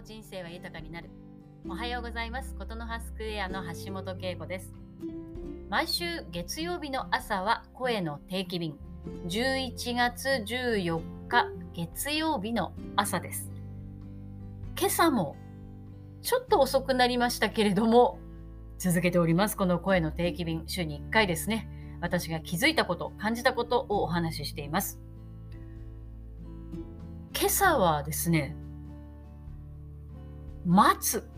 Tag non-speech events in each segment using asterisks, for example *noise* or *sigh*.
と人生は豊かになる。おはようございます。ことの葉スクエアの橋本恵子です。毎週月曜日の朝は声の定期便。11月14日月曜日の朝です。今朝もちょっと遅くなりましたけれども続けております。この声の定期便。週に1回ですね。私が気づいたこと感じたことをお話ししています。今朝はですね待つ。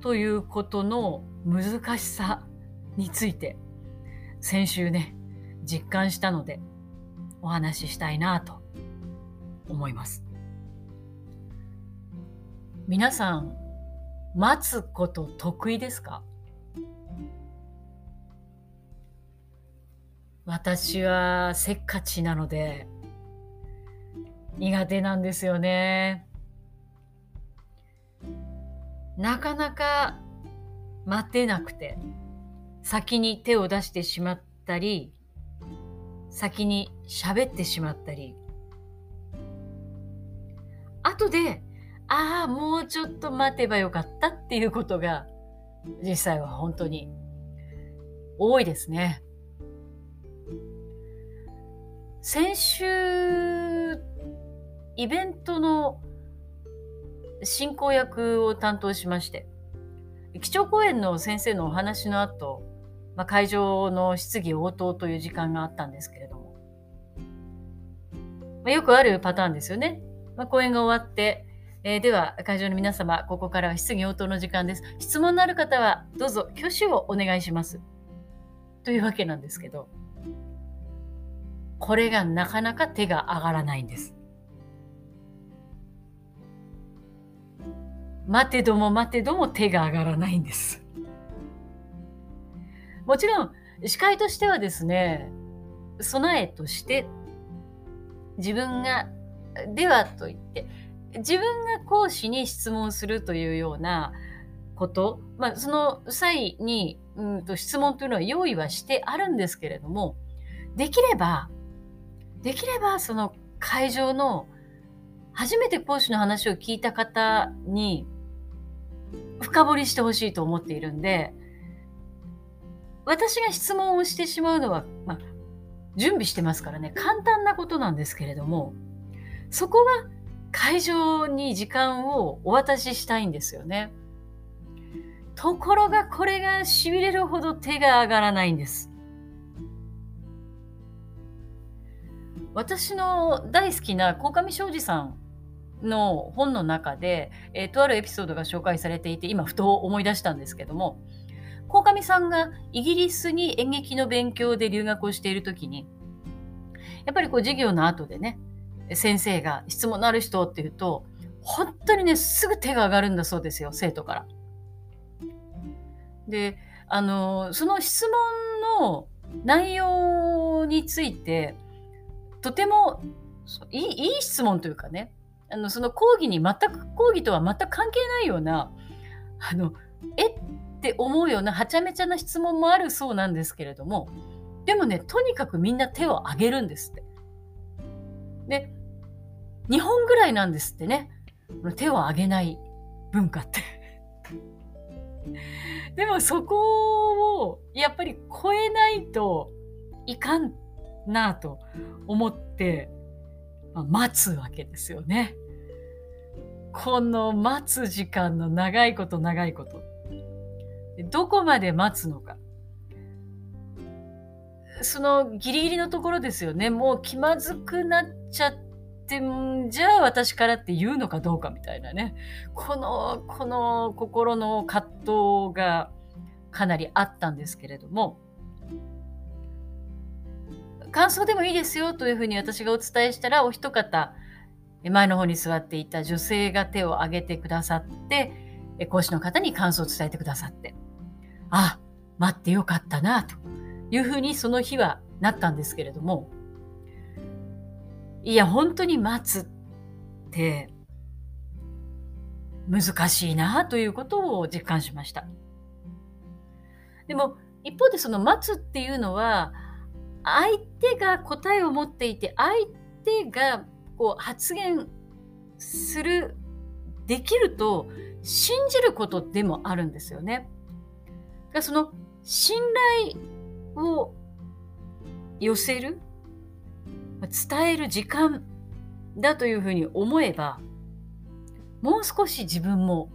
ということの難しさについて先週ね実感したのでお話ししたいなと思います。皆さん待つこと得意ですか？私はせっかちなので苦手なんですよね。なかなか待てなくて先に手を出してしまったり先に喋ってしまったり後でああもうちょっと待てばよかったっていうことが実際は本当に多いですね。先週イベントの進行役を担当しまして基調講演の先生のお話の後、まあ、会場の質疑応答という時間があったんですけれども、まあ、よくあるパターンですよね。まあ、講演が終わって、えー、では会場の皆様ここからは質疑応答の時間です。質問のある方はどうぞ挙手をお願いします。というわけなんですけどこれがなかなか手が上がらないんです。待てども待てども手が上がらないんです。もちろん、司会としてはですね、備えとして自分が、ではと言って、自分が講師に質問するというようなこと、まあ、その際に、うんと質問というのは用意はしてあるんですけれども、できれば、できればその会場の初めて講師の話を聞いた方に深掘りしてほしいと思っているんで、私が質問をしてしまうのは、まあ、準備してますからね、簡単なことなんですけれども、そこは会場に時間をお渡ししたいんですよね。ところがこれが痺れるほど手が上がらないんです。私の大好きな鴻上庄司さんの本の中で、えー、とあるエピソードが紹介されていて今ふと思い出したんですけども鴻上さんがイギリスに演劇の勉強で留学をしている時にやっぱりこう授業の後でね先生が質問のある人って言うと本当にねすぐ手が上がるんだそうですよ生徒から。であのその質問の内容についてとてもいいいい質問というかねあのその講義に全く講義とは全く関係ないようなあのえって思うようなはちゃめちゃな質問もあるそうなんですけれどもでもねとにかくみんな手を挙げるんですって。で2本ぐらいなんですってね手を挙げない文化って *laughs* でもそこをやっぱり超えないといかんなと思ってまあ、待つわけですよね。この待つ時間の長いこと長いこと。どこまで待つのか。そのギリギリのところですよね。もう気まずくなっちゃって、じゃあ私からって言うのかどうかみたいなね。この、この心の葛藤がかなりあったんですけれども、感想でもいいですよというふうに私がお伝えしたら、お一方、前の方に座っていた女性が手を挙げてくださって、講師の方に感想を伝えてくださって、あ、待ってよかったな、というふうにその日はなったんですけれども、いや、本当に待つって難しいなということを実感しました。でも、一方でその待つっていうのは、相手が答えを持っていて相手がこう発言するできると信じることでもあるんですよね。その信頼を寄せる伝える時間だというふうに思えばもう少し自分も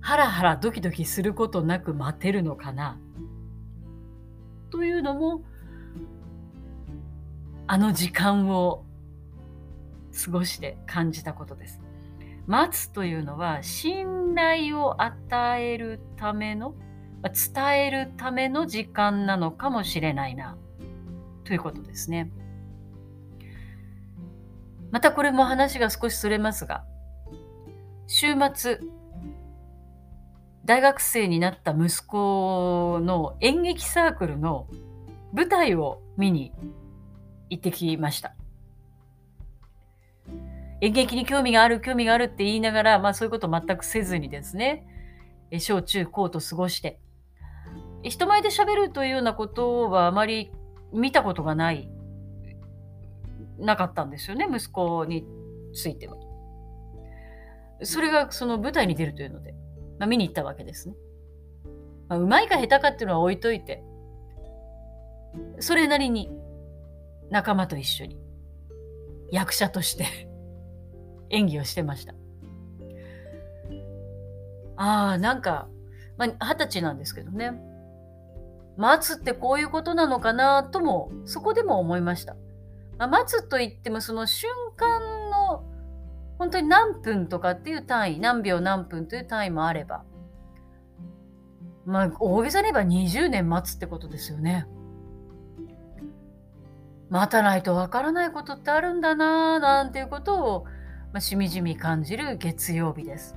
ハラハラドキドキすることなく待てるのかなというのもあの時間を過ごして感じたことです。待つというのは信頼を与えるための伝えるための時間なのかもしれないなということですね。またこれも話が少しそれますが週末大学生になった息子の演劇サークルの舞台を見に行ってきました。演劇に興味がある、興味があるって言いながら、まあそういうこと全くせずにですね、小中高と過ごして、人前で喋るというようなことはあまり見たことがない、なかったんですよね、息子については。それがその舞台に出るというので。まあ、見に行ったわけですね。まあ、うまいか下手かっていうのは置いといて、それなりに仲間と一緒に役者として *laughs* 演技をしてました。ああ、なんか、まあ、二十歳なんですけどね。待つってこういうことなのかなとも、そこでも思いました。まあ、待つと言っても、その瞬間本当に何分とかっていう単位、何秒何分という単位もあれば、まあ、大げさに言えば20年待つってことですよね。待たないとわからないことってあるんだなぁ、なんていうことを、まあ、しみじみ感じる月曜日です。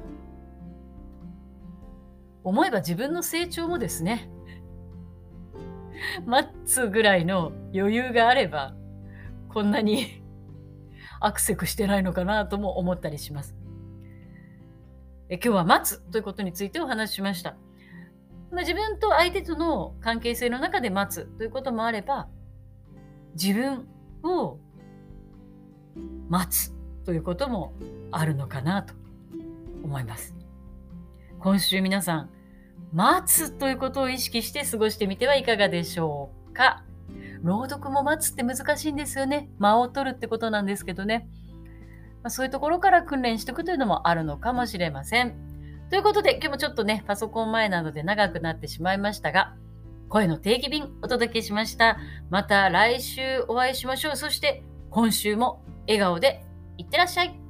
思えば自分の成長もですね、待つぐらいの余裕があれば、こんなにアクセクしてないのかなとも思ったりします。え今日は待つということについてお話ししました。まあ、自分と相手との関係性の中で待つということもあれば、自分を待つということもあるのかなと思います。今週皆さん、待つということを意識して過ごしてみてはいかがでしょうか？朗読も待つって難しいんですよね。間を取るってことなんですけどね。まあ、そういうところから訓練していくというのもあるのかもしれません。ということで、今日もちょっとね、パソコン前なので長くなってしまいましたが、声の定期便お届けしました。また来週お会いしましょう。そして今週も笑顔でいってらっしゃい。